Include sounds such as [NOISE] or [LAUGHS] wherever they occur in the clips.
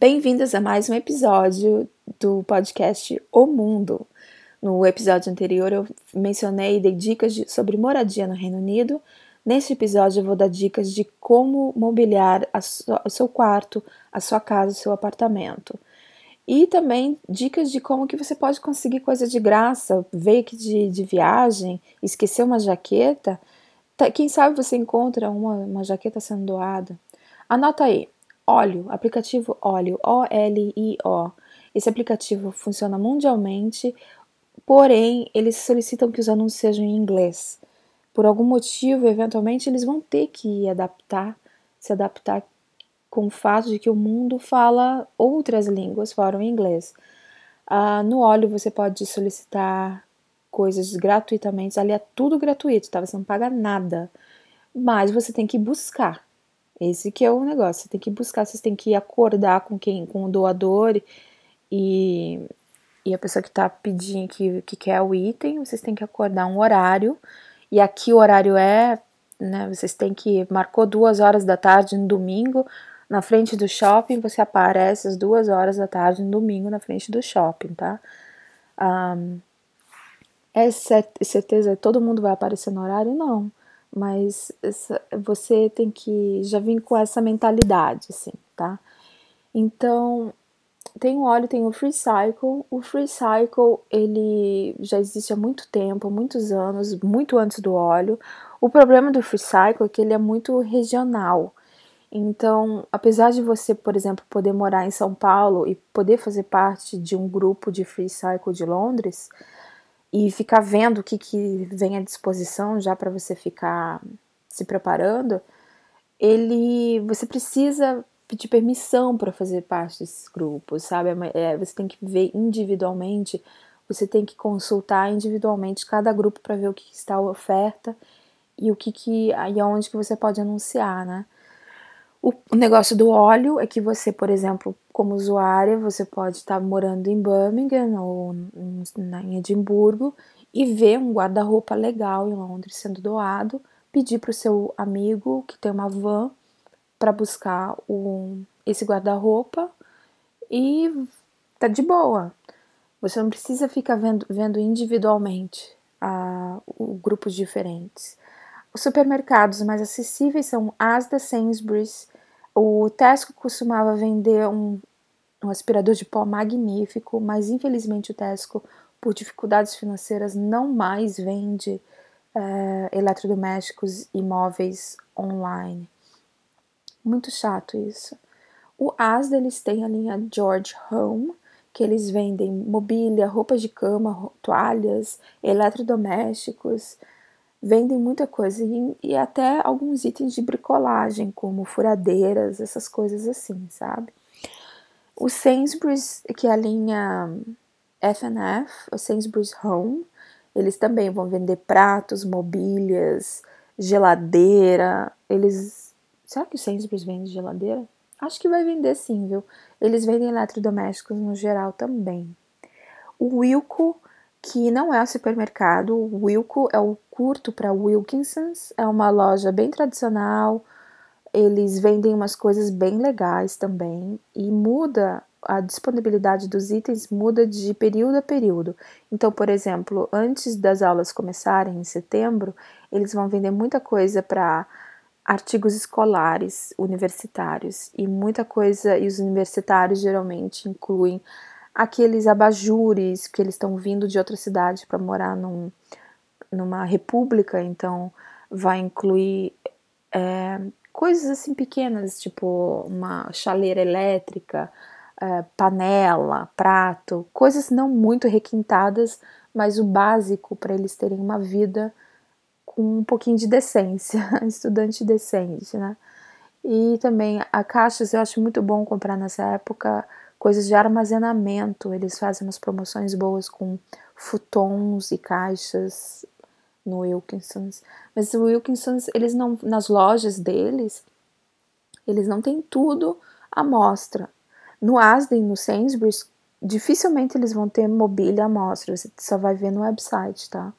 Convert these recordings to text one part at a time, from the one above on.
Bem-vindas a mais um episódio do podcast O Mundo. No episódio anterior eu mencionei e dei dicas de, sobre moradia no Reino Unido. Neste episódio eu vou dar dicas de como mobiliar o seu quarto, a sua casa, o seu apartamento. E também dicas de como que você pode conseguir coisas de graça, veio aqui de, de viagem, esqueceu uma jaqueta, tá, quem sabe você encontra uma, uma jaqueta sendo doada. Anota aí, óleo, aplicativo óleo, O-L-I-O. Esse aplicativo funciona mundialmente, porém eles solicitam que os anúncios sejam em inglês. Por algum motivo, eventualmente, eles vão ter que adaptar, se adaptar com o fato de que o mundo fala outras línguas fora o inglês. Uh, no óleo você pode solicitar coisas gratuitamente, ali é tudo gratuito, tá? Você não paga nada. Mas você tem que buscar. Esse que é o negócio, você tem que buscar, você tem que acordar com quem, com o doador e, e a pessoa que está pedindo, que, que quer o item, vocês têm que acordar um horário, e aqui o horário é, né, vocês têm que, marcou duas horas da tarde no domingo, na frente do shopping, você aparece às duas horas da tarde no domingo na frente do shopping, tá? Um, é certeza todo mundo vai aparecer no horário? Não mas essa, você tem que já vir com essa mentalidade, assim, tá? Então, tem o óleo, tem o Free Cycle. O Free Cycle, ele já existe há muito tempo, muitos anos, muito antes do óleo. O problema do Free Cycle é que ele é muito regional. Então, apesar de você, por exemplo, poder morar em São Paulo e poder fazer parte de um grupo de Free Cycle de Londres, e ficar vendo o que, que vem à disposição já para você ficar se preparando, ele você precisa pedir permissão para fazer parte desses grupos, sabe? É, você tem que ver individualmente, você tem que consultar individualmente cada grupo para ver o que está a oferta e o que, que e aonde que você pode anunciar, né? O negócio do óleo é que você, por exemplo, como usuária, você pode estar morando em Birmingham ou em Edimburgo e ver um guarda-roupa legal em Londres sendo doado, pedir para o seu amigo que tem uma van para buscar esse guarda-roupa e tá de boa. Você não precisa ficar vendo, vendo individualmente uh, grupos diferentes. Os supermercados mais acessíveis são Asda, Sainsbury's. O Tesco costumava vender um, um aspirador de pó magnífico, mas infelizmente o Tesco, por dificuldades financeiras, não mais vende é, eletrodomésticos e móveis online. Muito chato isso. O Asda eles têm a linha George Home, que eles vendem mobília, roupas de cama, toalhas, eletrodomésticos, vendem muita coisa e, e, até alguns itens de bricolagem, como furadeiras, essas coisas assim, sabe? O Sainsbury's, que é a linha F&F, o Sainsbury's Home, eles também vão vender pratos, mobílias, geladeira. Eles. Será que o Sainsbury's vende geladeira? Acho que vai vender sim, viu? Eles vendem eletrodomésticos no geral também. O Wilco que não é um supermercado. O Wilco é o curto para Wilkinsons, é uma loja bem tradicional. Eles vendem umas coisas bem legais também e muda a disponibilidade dos itens muda de período a período. Então, por exemplo, antes das aulas começarem em setembro, eles vão vender muita coisa para artigos escolares, universitários e muita coisa e os universitários geralmente incluem aqueles abajures que eles estão vindo de outra cidade para morar num, numa república, então vai incluir é, coisas assim pequenas, tipo uma chaleira elétrica, é, panela, prato, coisas não muito requintadas, mas o básico para eles terem uma vida com um pouquinho de decência, [LAUGHS] estudante decente, né? E também a caixas eu acho muito bom comprar nessa época coisas de armazenamento. Eles fazem umas promoções boas com futons e caixas no Wilkinsons. Mas o Wilkinsons, eles não nas lojas deles, eles não têm tudo à mostra. No Asden, no Sainsbury's, dificilmente eles vão ter mobília à mostra, você só vai ver no website, tá?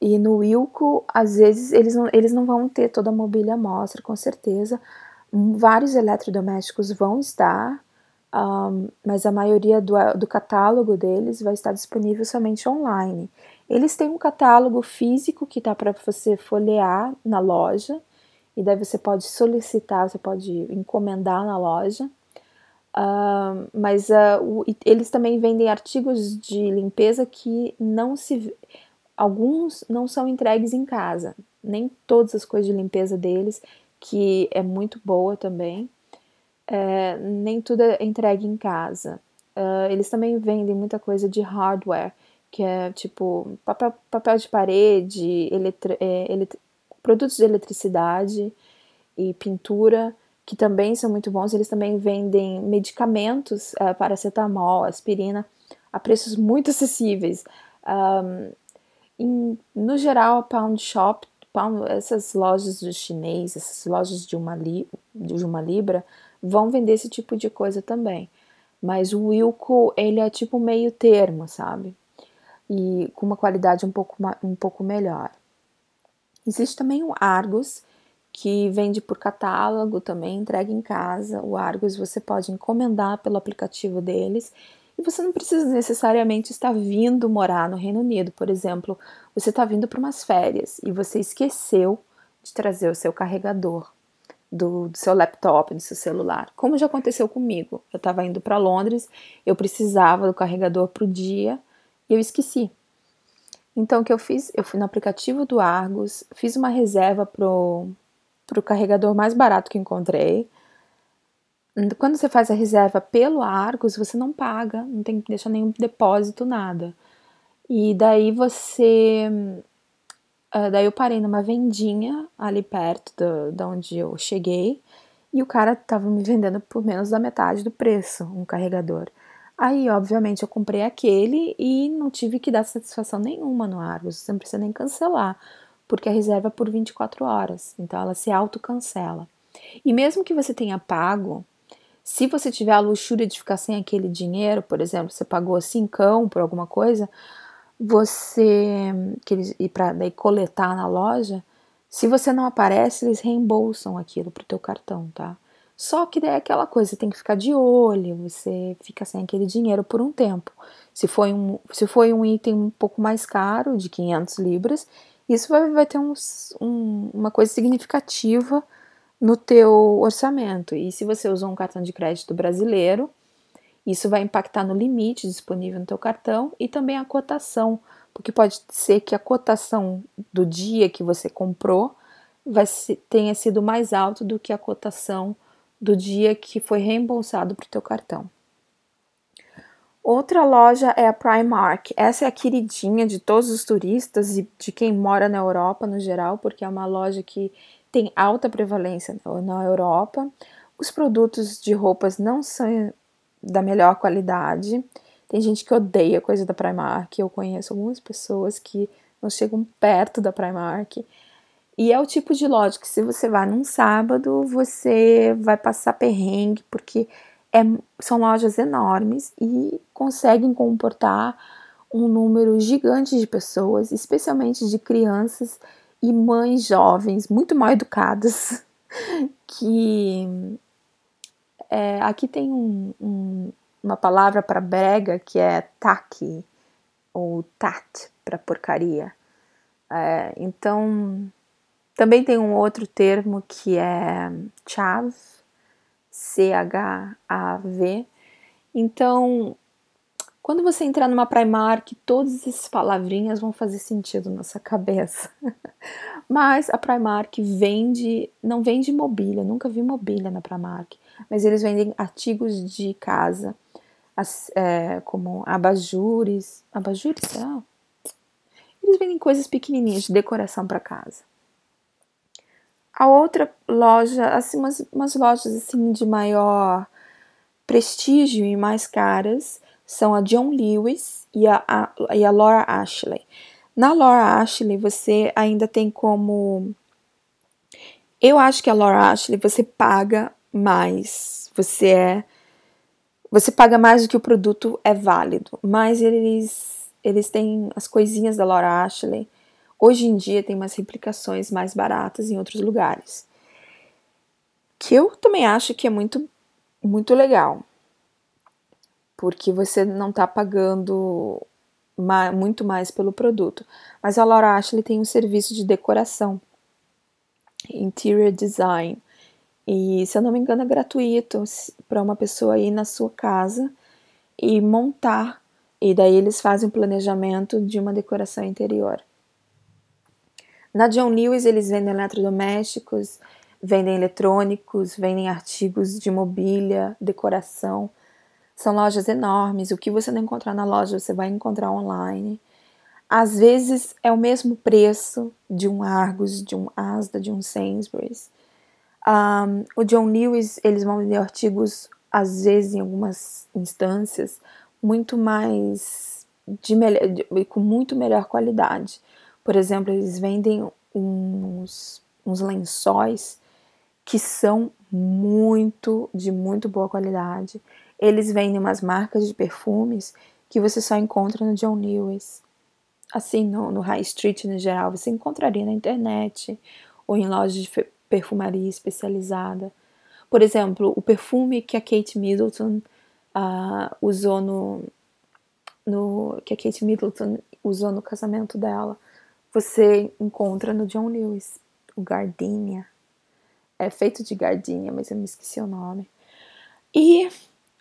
E no Wilco, às vezes, eles não, eles não vão ter toda a mobília à mostra, com certeza. Vários eletrodomésticos vão estar, um, mas a maioria do, do catálogo deles vai estar disponível somente online. Eles têm um catálogo físico que está para você folhear na loja, e daí você pode solicitar, você pode encomendar na loja. Uh, mas uh, o, eles também vendem artigos de limpeza que não se. Alguns não são entregues em casa, nem todas as coisas de limpeza deles, que é muito boa também é, nem tudo é entregue em casa. Uh, eles também vendem muita coisa de hardware, que é tipo papel, papel de parede, é, produtos de eletricidade e pintura, que também são muito bons. Eles também vendem medicamentos, uh, paracetamol, aspirina, a preços muito acessíveis. Um, em, no geral, a Pound Shop, Pound, essas lojas do chinês, essas lojas de uma, li, de uma libra, vão vender esse tipo de coisa também. Mas o Wilco, ele é tipo meio termo, sabe? E com uma qualidade um pouco, um pouco melhor. Existe também o Argos, que vende por catálogo também, entrega em casa. O Argos você pode encomendar pelo aplicativo deles e você não precisa necessariamente estar vindo morar no Reino Unido. Por exemplo, você está vindo para umas férias e você esqueceu de trazer o seu carregador do, do, seu laptop, do seu celular, como já aconteceu comigo. Eu estava indo para Londres, eu precisava do carregador para o dia e eu esqueci. Então, o que eu fiz? Eu fui no aplicativo do Argos, fiz uma reserva pro, pro carregador mais barato que encontrei. Quando você faz a reserva pelo Argos, você não paga, não tem que deixar nenhum depósito, nada. E daí você Uh, daí eu parei numa vendinha ali perto da onde eu cheguei e o cara tava me vendendo por menos da metade do preço um carregador. Aí, obviamente, eu comprei aquele e não tive que dar satisfação nenhuma no Argos, você não precisa nem cancelar, porque a reserva é por 24 horas, então ela se autocancela. E mesmo que você tenha pago, se você tiver a luxúria de ficar sem aquele dinheiro, por exemplo, você pagou cincão por alguma coisa, você que eles ir para daí coletar na loja, se você não aparece, eles reembolsam aquilo pro teu cartão, tá? Só que daí é aquela coisa, você tem que ficar de olho, você fica sem aquele dinheiro por um tempo. Se foi um, se foi um item um pouco mais caro, de 500 libras, isso vai, vai ter um, um, uma coisa significativa no teu orçamento. E se você usou um cartão de crédito brasileiro, isso vai impactar no limite disponível no teu cartão e também a cotação, porque pode ser que a cotação do dia que você comprou vai tenha sido mais alto do que a cotação do dia que foi reembolsado para o teu cartão. Outra loja é a Primark. Essa é a queridinha de todos os turistas e de quem mora na Europa no geral, porque é uma loja que tem alta prevalência na Europa. Os produtos de roupas não são da melhor qualidade. Tem gente que odeia coisa da Primark. Eu conheço algumas pessoas que não chegam perto da Primark. E é o tipo de loja que se você vai num sábado, você vai passar perrengue, porque é, são lojas enormes e conseguem comportar um número gigante de pessoas, especialmente de crianças e mães jovens muito mal educadas, [LAUGHS] que é, aqui tem um, um, uma palavra para brega que é taque ou tat para porcaria. É, então, também tem um outro termo que é chav, C-H-A-V. Então, quando você entrar numa Primark, todas essas palavrinhas vão fazer sentido na sua cabeça. [LAUGHS] Mas a Primark vende, não vende mobília, nunca vi mobília na Primark mas eles vendem artigos de casa, as, é, como abajures. Abajures, será? Eles vendem coisas pequenininhas de decoração para casa. A outra loja, assim, umas, umas lojas assim de maior prestígio e mais caras são a John Lewis e a, a, e a Laura Ashley. Na Laura Ashley você ainda tem como. Eu acho que a Laura Ashley você paga mais. Você é você paga mais do que o produto é válido, mas eles eles têm as coisinhas da Laura Ashley. Hoje em dia tem umas replicações mais baratas em outros lugares. Que eu também acho que é muito muito legal. porque você não está pagando muito mais pelo produto. Mas a Laura Ashley tem um serviço de decoração, interior design. E se eu não me engano é gratuito para uma pessoa ir na sua casa e montar. E daí eles fazem o planejamento de uma decoração interior. Na John Lewis eles vendem eletrodomésticos, vendem eletrônicos, vendem artigos de mobília, decoração. São lojas enormes. O que você não encontrar na loja, você vai encontrar online. Às vezes é o mesmo preço de um Argos, de um Asda, de um Sainsbury's. Um, o John Lewis, eles vão vender artigos, às vezes, em algumas instâncias, muito mais de, de com muito melhor qualidade. Por exemplo, eles vendem uns, uns lençóis que são muito, de muito boa qualidade. Eles vendem umas marcas de perfumes que você só encontra no John Lewis. Assim, no, no High Street no geral, você encontraria na internet ou em lojas de perfumaria especializada. Por exemplo, o perfume que a Kate Middleton uh, usou no, no que a Kate Middleton usou no casamento dela você encontra no John Lewis, o Gardenia. É feito de gardenia, mas eu me esqueci o nome. E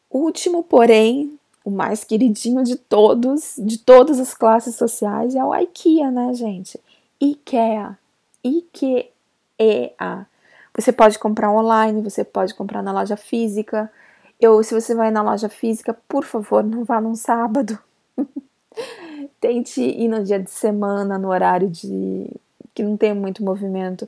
último, porém, o mais queridinho de todos, de todas as classes sociais, é o IKEA, né, gente? IKEA. IKEA. Você pode comprar online, você pode comprar na loja física. Eu, se você vai na loja física, por favor, não vá num sábado. [LAUGHS] Tente ir no dia de semana, no horário de que não tem muito movimento.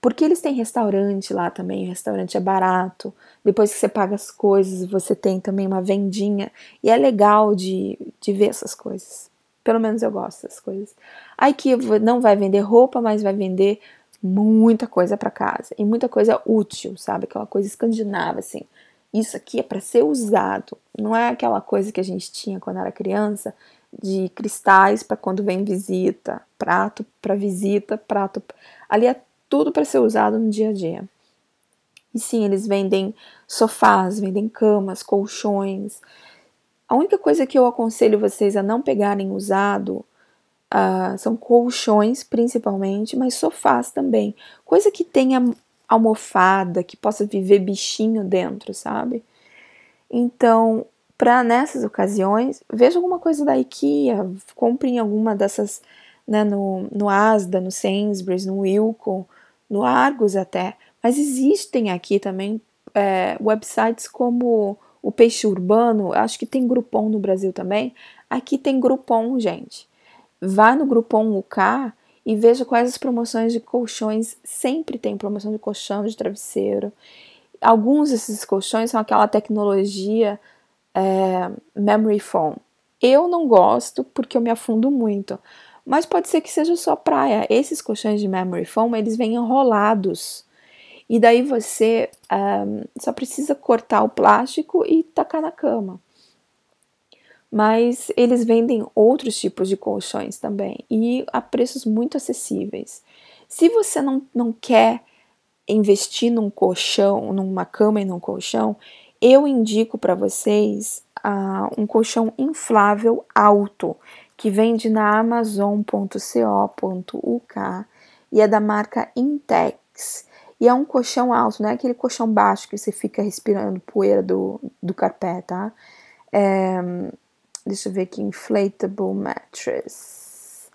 Porque eles têm restaurante lá também, o restaurante é barato. Depois que você paga as coisas, você tem também uma vendinha. E é legal de, de ver essas coisas. Pelo menos eu gosto dessas coisas. A IKEA não vai vender roupa, mas vai vender muita coisa para casa. E muita coisa útil, sabe? Aquela coisa escandinava, assim. Isso aqui é para ser usado. Não é aquela coisa que a gente tinha quando era criança, de cristais para quando vem visita, prato para visita, prato. Ali é tudo para ser usado no dia a dia. E sim, eles vendem sofás, vendem camas, colchões. A única coisa que eu aconselho vocês a não pegarem usado uh, são colchões, principalmente, mas sofás também. Coisa que tenha almofada, que possa viver bichinho dentro, sabe? Então, para nessas ocasiões, veja alguma coisa da IKEA, compre em alguma dessas, né, no, no Asda, no Sainsbury's, no Wilco, no Argos até. Mas existem aqui também é, websites como o Peixe Urbano, acho que tem Groupon no Brasil também. Aqui tem Groupon, gente. Vá no Groupon UK e veja quais as promoções de colchões. Sempre tem promoção de colchão, de travesseiro. Alguns desses colchões são aquela tecnologia é, memory foam. Eu não gosto porque eu me afundo muito, mas pode ser que seja só praia. Esses colchões de memory foam eles vêm enrolados e daí você um, só precisa cortar o plástico e tacar na cama. Mas eles vendem outros tipos de colchões também e a preços muito acessíveis. Se você não, não quer investir num colchão, numa cama e num colchão, eu indico para vocês uh, um colchão inflável alto que vende na amazon.co.uk e é da marca Intex. E é um colchão alto, não é aquele colchão baixo que você fica respirando poeira do, do carpé, tá? É, deixa eu ver aqui, inflatable mattress.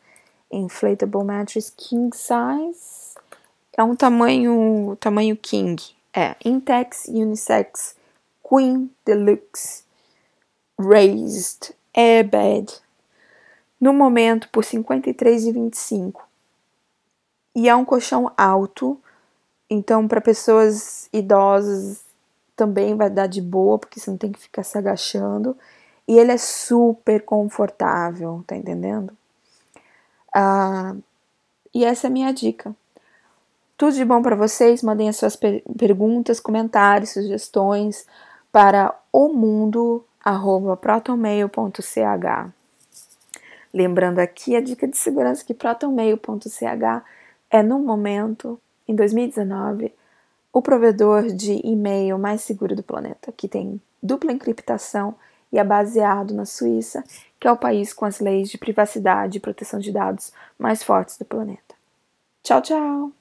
Inflatable mattress king size. É um tamanho, tamanho king. É, Intex Unisex Queen Deluxe Raised Airbed no momento por 53,25 e é um colchão alto, então para pessoas idosas também vai dar de boa porque você não tem que ficar se agachando e ele é super confortável, tá entendendo? Ah, e essa é a minha dica. Tudo de bom para vocês. Mandem as suas per perguntas, comentários, sugestões para o mundo@protonmail.ch. Lembrando aqui a dica de segurança que protonmail.ch é no momento, em 2019, o provedor de e-mail mais seguro do planeta, que tem dupla encriptação e é baseado na Suíça, que é o país com as leis de privacidade e proteção de dados mais fortes do planeta. Tchau, tchau!